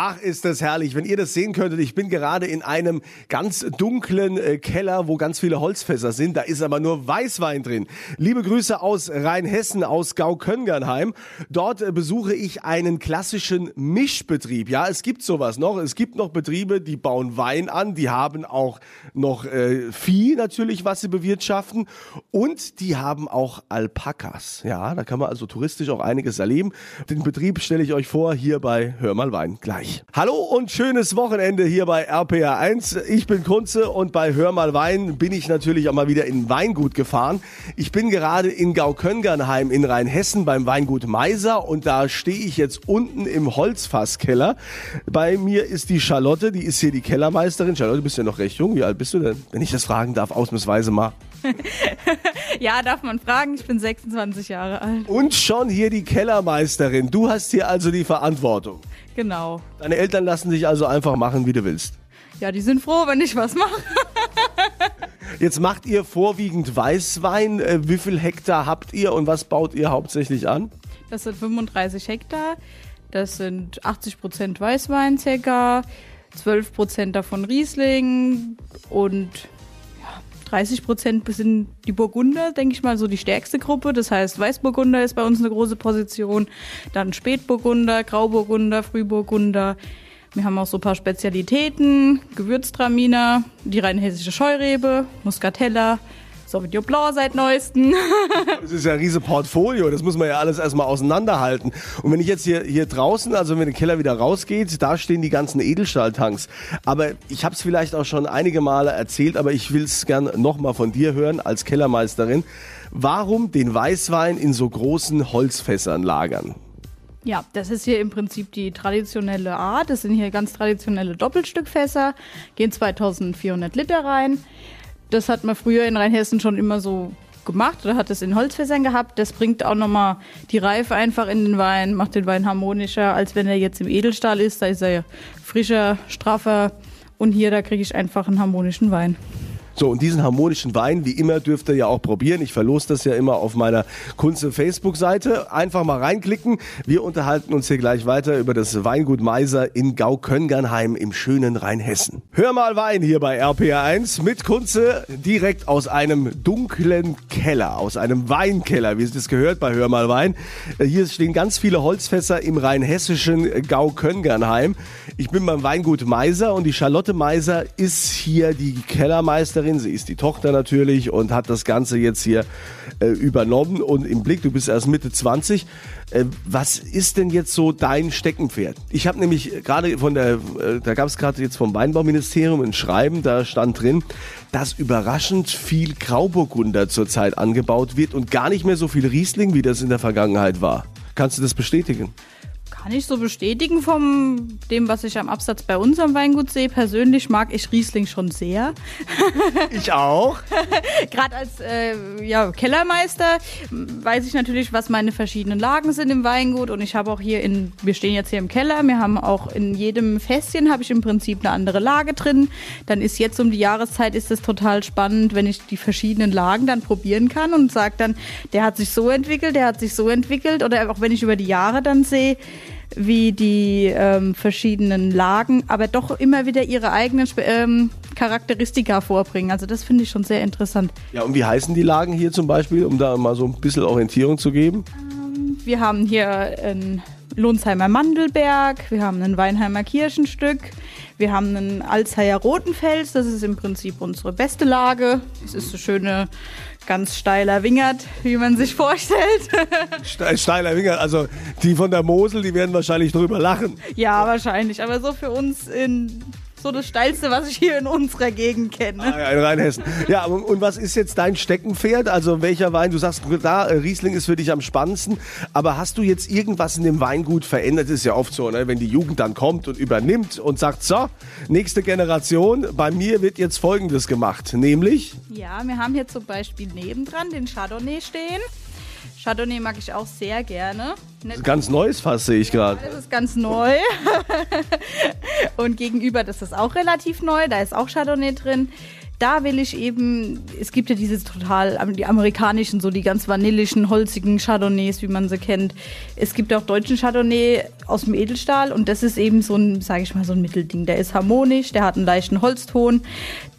Ach, ist das herrlich. Wenn ihr das sehen könntet, ich bin gerade in einem ganz dunklen äh, Keller, wo ganz viele Holzfässer sind. Da ist aber nur Weißwein drin. Liebe Grüße aus Rheinhessen, aus Gau-Köngernheim. Dort äh, besuche ich einen klassischen Mischbetrieb. Ja, es gibt sowas noch. Es gibt noch Betriebe, die bauen Wein an. Die haben auch noch äh, Vieh natürlich, was sie bewirtschaften. Und die haben auch Alpakas. Ja, da kann man also touristisch auch einiges erleben. Den Betrieb stelle ich euch vor hier bei Hör mal Wein gleich gleich. Hallo und schönes Wochenende hier bei RPR1. Ich bin Kunze und bei Hör mal Wein bin ich natürlich auch mal wieder in Weingut gefahren. Ich bin gerade in Gauköngernheim in Rheinhessen beim Weingut Meiser und da stehe ich jetzt unten im Holzfasskeller. Bei mir ist die Charlotte, die ist hier die Kellermeisterin. Charlotte, du bist ja noch recht jung. Wie alt bist du denn? Wenn ich das fragen darf, ausnahmsweise mal. ja, darf man fragen. Ich bin 26 Jahre alt. Und schon hier die Kellermeisterin. Du hast hier also die Verantwortung. Genau. Deine Eltern lassen dich also einfach machen, wie du willst. Ja, die sind froh, wenn ich was mache. Jetzt macht ihr vorwiegend Weißwein. Äh, wie viel Hektar habt ihr und was baut ihr hauptsächlich an? Das sind 35 Hektar. Das sind 80 Prozent Weißwein circa, 12 Prozent davon Riesling und 30 Prozent sind die Burgunder, denke ich mal, so die stärkste Gruppe. Das heißt, Weißburgunder ist bei uns eine große Position, dann Spätburgunder, Grauburgunder, Frühburgunder. Wir haben auch so ein paar Spezialitäten, Gewürztraminer, die rheinhessische Scheurebe, Muscatella, Sauvignon Blanc seit neuestem. das ist ja ein riese Portfolio, das muss man ja alles erstmal auseinanderhalten. Und wenn ich jetzt hier, hier draußen, also wenn der Keller wieder rausgeht, da stehen die ganzen Edelstahltanks. Aber ich habe es vielleicht auch schon einige Male erzählt, aber ich will es gern nochmal von dir hören als Kellermeisterin. Warum den Weißwein in so großen Holzfässern lagern? Ja, das ist hier im Prinzip die traditionelle Art. Das sind hier ganz traditionelle Doppelstückfässer, gehen 2400 Liter rein. Das hat man früher in Rheinhessen schon immer so gemacht oder hat es in Holzfässern gehabt. Das bringt auch nochmal die Reife einfach in den Wein, macht den Wein harmonischer, als wenn er jetzt im Edelstahl ist. Da ist er frischer, straffer und hier, da kriege ich einfach einen harmonischen Wein. So, und diesen harmonischen Wein, wie immer, dürft ihr ja auch probieren. Ich verlose das ja immer auf meiner Kunze Facebook-Seite. Einfach mal reinklicken. Wir unterhalten uns hier gleich weiter über das Weingut Meiser in Gau-Köngernheim im schönen Rheinhessen. Hör mal Wein hier bei RPR1 mit Kunze direkt aus einem dunklen Keller, aus einem Weinkeller, wie es das gehört bei Hör mal Wein. Hier stehen ganz viele Holzfässer im rheinhessischen Gau-Köngernheim. Ich bin beim Weingut Meiser und die Charlotte Meiser ist hier die Kellermeisterin Schwiegerin, sie ist die Tochter natürlich und hat das Ganze jetzt hier äh, übernommen und im Blick, du bist erst Mitte 20. Äh, was ist denn jetzt so dein Steckenpferd? Ich habe nämlich gerade von der, äh, da gab es gerade jetzt vom Weinbauministerium ein Schreiben, da stand drin, dass überraschend viel Grauburgunder zurzeit angebaut wird und gar nicht mehr so viel Riesling, wie das in der Vergangenheit war. Kannst du das bestätigen? Kann ich so bestätigen von dem, was ich am Absatz bei unserem Weingut sehe. Persönlich mag ich Riesling schon sehr. Ich auch. Gerade als äh, ja, Kellermeister weiß ich natürlich, was meine verschiedenen Lagen sind im Weingut. Und ich habe auch hier in, wir stehen jetzt hier im Keller, wir haben auch in jedem Fässchen habe ich im Prinzip eine andere Lage drin. Dann ist jetzt um die Jahreszeit ist es total spannend, wenn ich die verschiedenen Lagen dann probieren kann und sage dann, der hat sich so entwickelt, der hat sich so entwickelt. Oder auch wenn ich über die Jahre dann sehe, wie die ähm, verschiedenen Lagen, aber doch immer wieder ihre eigenen ähm, Charakteristika vorbringen. Also das finde ich schon sehr interessant. Ja, und wie heißen die Lagen hier zum Beispiel, um da mal so ein bisschen Orientierung zu geben? Ähm, wir haben hier ein Lohnsheimer Mandelberg, wir haben ein Weinheimer Kirchenstück, wir haben einen Alzheimer Rotenfels, das ist im Prinzip unsere beste Lage. Es ist eine schöne ganz steiler Wingert, wie man sich vorstellt. steiler Wingert, also die von der Mosel, die werden wahrscheinlich drüber lachen. Ja, wahrscheinlich, aber so für uns in so das Steilste, was ich hier in unserer Gegend kenne. Ah, ja, in Rheinhessen. Ja, und, und, was ist jetzt dein Steckenpferd? Also welcher Wein? Du sagst, da, äh, Riesling ist für dich am spannendsten. Aber hast du jetzt irgendwas in dem Weingut verändert? Das ist ja oft so, ne? wenn die Jugend dann kommt und übernimmt und sagt, so, nächste Generation, bei mir wird jetzt Folgendes gemacht. Nämlich? Ja, wir haben hier zum Beispiel nebendran den Chardonnay stehen. Chardonnay mag ich auch sehr gerne. Ganz neues Fass sehe ich gerade. Ja, das ist ganz neu. Und gegenüber, das ist auch relativ neu, da ist auch Chardonnay drin. da will ich eben, es gibt ja diese total, die amerikanischen, so die ganz vanillischen, holzigen Chardonnays, wie man sie kennt. Es gibt auch deutschen Chardonnay aus dem Edelstahl und das ist eben so ein, sage ich mal, so ein Mittelding. Der ist harmonisch, der hat einen leichten Holzton,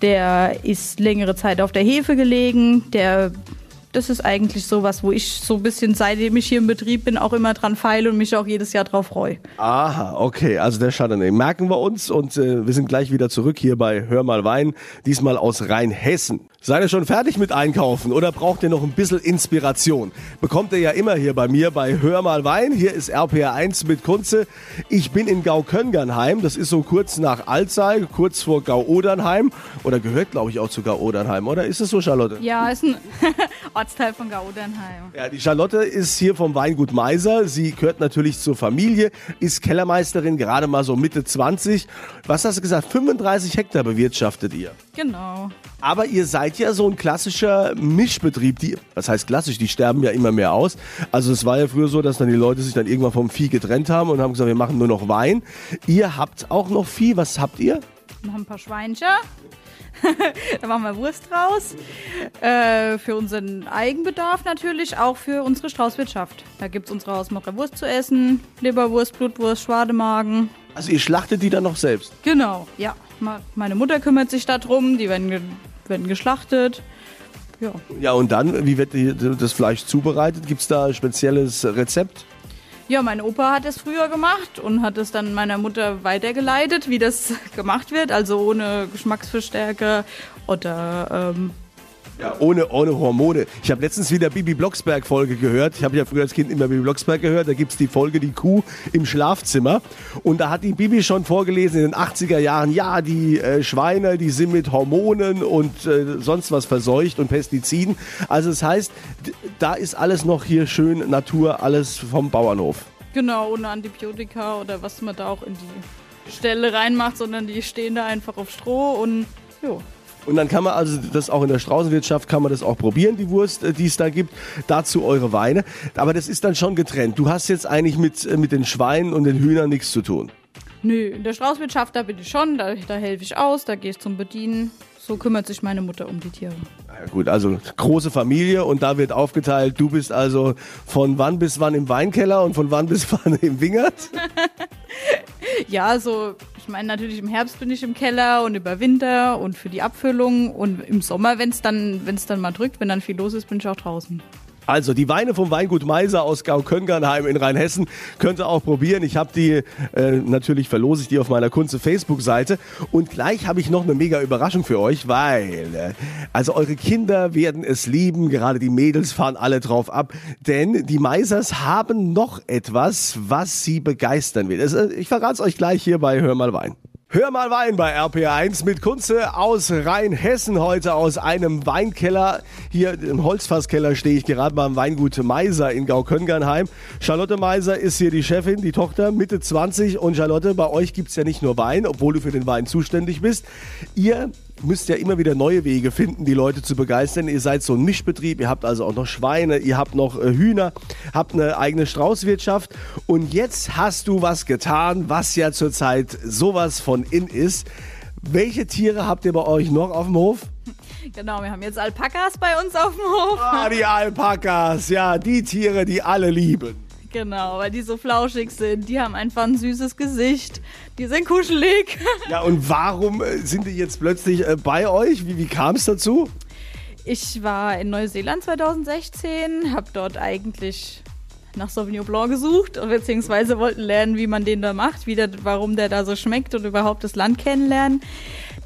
der ist längere Zeit auf der Hefe gelegen, der das ist eigentlich sowas, wo ich so ein bisschen, seitdem ich hier im Betrieb bin, auch immer dran feile und mich auch jedes Jahr drauf freue. Aha, okay, also der Chardonnay. Merken wir uns und äh, wir sind gleich wieder zurück hier bei Hör mal Wein, diesmal aus Rheinhessen. Seid ihr schon fertig mit Einkaufen oder braucht ihr noch ein bisschen Inspiration? Bekommt ihr ja immer hier bei mir bei Hör mal Wein. Hier ist RPR 1 mit Kunze. Ich bin in Gau-Köngernheim. Das ist so kurz nach Alzey, kurz vor Gau-Odernheim. Oder gehört, glaube ich, auch zu Gau-Odernheim. Oder ist es so, Charlotte? Ja, ist ein Ortsteil von Gau-Odernheim. Ja, die Charlotte ist hier vom Weingut Meiser. Sie gehört natürlich zur Familie, ist Kellermeisterin, gerade mal so Mitte 20. Was hast du gesagt? 35 Hektar bewirtschaftet ihr. Genau. Aber ihr seid ja so ein klassischer Mischbetrieb. Die, was heißt klassisch? Die sterben ja immer mehr aus. Also es war ja früher so, dass dann die Leute sich dann irgendwann vom Vieh getrennt haben und haben gesagt, wir machen nur noch Wein. Ihr habt auch noch Vieh. Was habt ihr? Haben ein paar Schweinchen. da machen wir Wurst raus. Äh, für unseren Eigenbedarf natürlich, auch für unsere Straußwirtschaft. Da gibt es unsere Hausmacher Wurst zu essen. Leberwurst, Blutwurst, Schwademagen. Also ihr schlachtet die dann noch selbst? Genau, ja. Meine Mutter kümmert sich darum, die werden, ge werden geschlachtet. Ja. ja, und dann, wie wird das Fleisch zubereitet? Gibt es da ein spezielles Rezept? Ja, mein Opa hat es früher gemacht und hat es dann meiner Mutter weitergeleitet, wie das gemacht wird. Also ohne Geschmacksverstärker oder ähm, ja, ohne, ohne Hormone. Ich habe letztens wieder Bibi Blocksberg-Folge gehört. Ich habe ja früher als Kind immer Bibi Blocksberg gehört. Da gibt es die Folge Die Kuh im Schlafzimmer. Und da hat die Bibi schon vorgelesen in den 80er Jahren, ja, die äh, Schweine, die sind mit Hormonen und äh, sonst was verseucht und Pestiziden. Also das heißt, da ist alles noch hier schön Natur, alles vom Bauernhof. Genau, ohne Antibiotika oder was man da auch in die Stelle reinmacht, sondern die stehen da einfach auf Stroh und jo. Und dann kann man also das auch in der Straußenwirtschaft kann man das auch probieren, die Wurst, äh, die es da gibt. Dazu eure Weine. Aber das ist dann schon getrennt. Du hast jetzt eigentlich mit, äh, mit den Schweinen und den Hühnern nichts zu tun. Nö, in der Straußwirtschaft, da bin ich schon, da, da helfe ich aus, da gehe ich zum Bedienen. So kümmert sich meine Mutter um die Tiere. Ja gut, also große Familie und da wird aufgeteilt, du bist also von wann bis wann im Weinkeller und von wann bis wann im Wingert? ja, so ich meine, natürlich im Herbst bin ich im Keller und über Winter und für die Abfüllung und im Sommer, wenn es dann, wenn's dann mal drückt, wenn dann viel los ist, bin ich auch draußen. Also die Weine vom Weingut Meiser aus Gau-Köngernheim in Rheinhessen könnt ihr auch probieren. Ich habe die, äh, natürlich verlose ich die auf meiner Kunze Facebook-Seite. Und gleich habe ich noch eine mega Überraschung für euch, weil, äh, also eure Kinder werden es lieben, gerade die Mädels fahren alle drauf ab, denn die Meisers haben noch etwas, was sie begeistern will. Also, ich verrate es euch gleich hier bei Hör mal Wein. Hör mal Wein bei RPA1 mit Kunze aus Rheinhessen heute aus einem Weinkeller. Hier im Holzfasskeller stehe ich gerade beim Weingut Meiser in Gauköngernheim. Charlotte Meiser ist hier die Chefin, die Tochter, Mitte 20. Und Charlotte, bei euch gibt's ja nicht nur Wein, obwohl du für den Wein zuständig bist. Ihr müsst ja immer wieder neue Wege finden, die Leute zu begeistern. Ihr seid so ein Mischbetrieb, ihr habt also auch noch Schweine, ihr habt noch äh, Hühner, habt eine eigene Straußwirtschaft und jetzt hast du was getan, was ja zurzeit sowas von in ist. Welche Tiere habt ihr bei euch noch auf dem Hof? Genau, wir haben jetzt Alpakas bei uns auf dem Hof. Ah, die Alpakas, ja, die Tiere, die alle lieben. Genau, weil die so flauschig sind. Die haben einfach ein süßes Gesicht. Die sind kuschelig. Ja, und warum äh, sind die jetzt plötzlich äh, bei euch? Wie, wie kam es dazu? Ich war in Neuseeland 2016, habe dort eigentlich nach Sauvignon Blanc gesucht, beziehungsweise wollten lernen, wie man den da macht, wie der, warum der da so schmeckt und überhaupt das Land kennenlernen.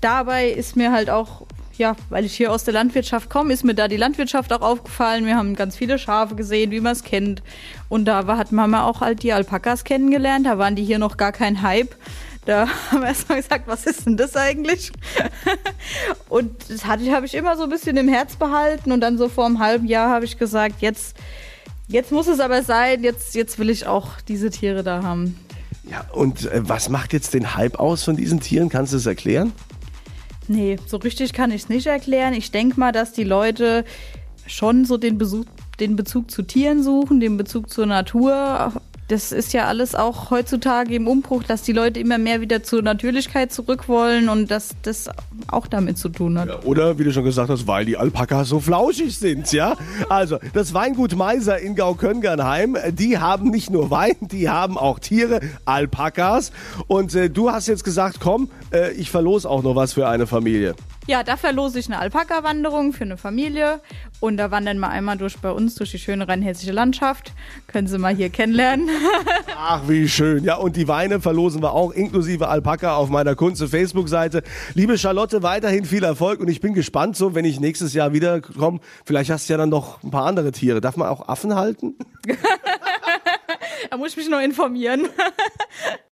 Dabei ist mir halt auch ja, weil ich hier aus der Landwirtschaft komme, ist mir da die Landwirtschaft auch aufgefallen. Wir haben ganz viele Schafe gesehen, wie man es kennt. Und da war, hat Mama auch halt die Alpakas kennengelernt. Da waren die hier noch gar kein Hype. Da haben wir erstmal gesagt, was ist denn das eigentlich? und das hatte ich, habe ich immer so ein bisschen im Herz behalten. Und dann so vor einem halben Jahr habe ich gesagt, jetzt, jetzt muss es aber sein, jetzt, jetzt will ich auch diese Tiere da haben. Ja, und äh, was macht jetzt den Hype aus von diesen Tieren? Kannst du es erklären? Nee, so richtig kann ich es nicht erklären. Ich denke mal, dass die Leute schon so den, Besuch, den Bezug zu Tieren suchen, den Bezug zur Natur. Das ist ja alles auch heutzutage im Umbruch, dass die Leute immer mehr wieder zur Natürlichkeit zurück wollen und dass das auch damit zu tun hat. Ja, oder wie du schon gesagt hast, weil die Alpakas so flauschig sind, ja? Also, das Weingut Meiser in Gauköngernheim, die haben nicht nur Wein, die haben auch Tiere, Alpakas. Und äh, du hast jetzt gesagt, komm, äh, ich verlose auch noch was für eine Familie. Ja, da verlose ich eine Alpaka-Wanderung für eine Familie und da wandern wir einmal durch bei uns durch die schöne rheinhessische Landschaft. Können Sie mal hier kennenlernen. Ach, wie schön. Ja, und die Weine verlosen wir auch inklusive Alpaka auf meiner Kunze Facebook-Seite. Liebe Charlotte, weiterhin viel Erfolg und ich bin gespannt, so wenn ich nächstes Jahr wiederkomme, vielleicht hast du ja dann noch ein paar andere Tiere. Darf man auch Affen halten? da muss ich mich noch informieren.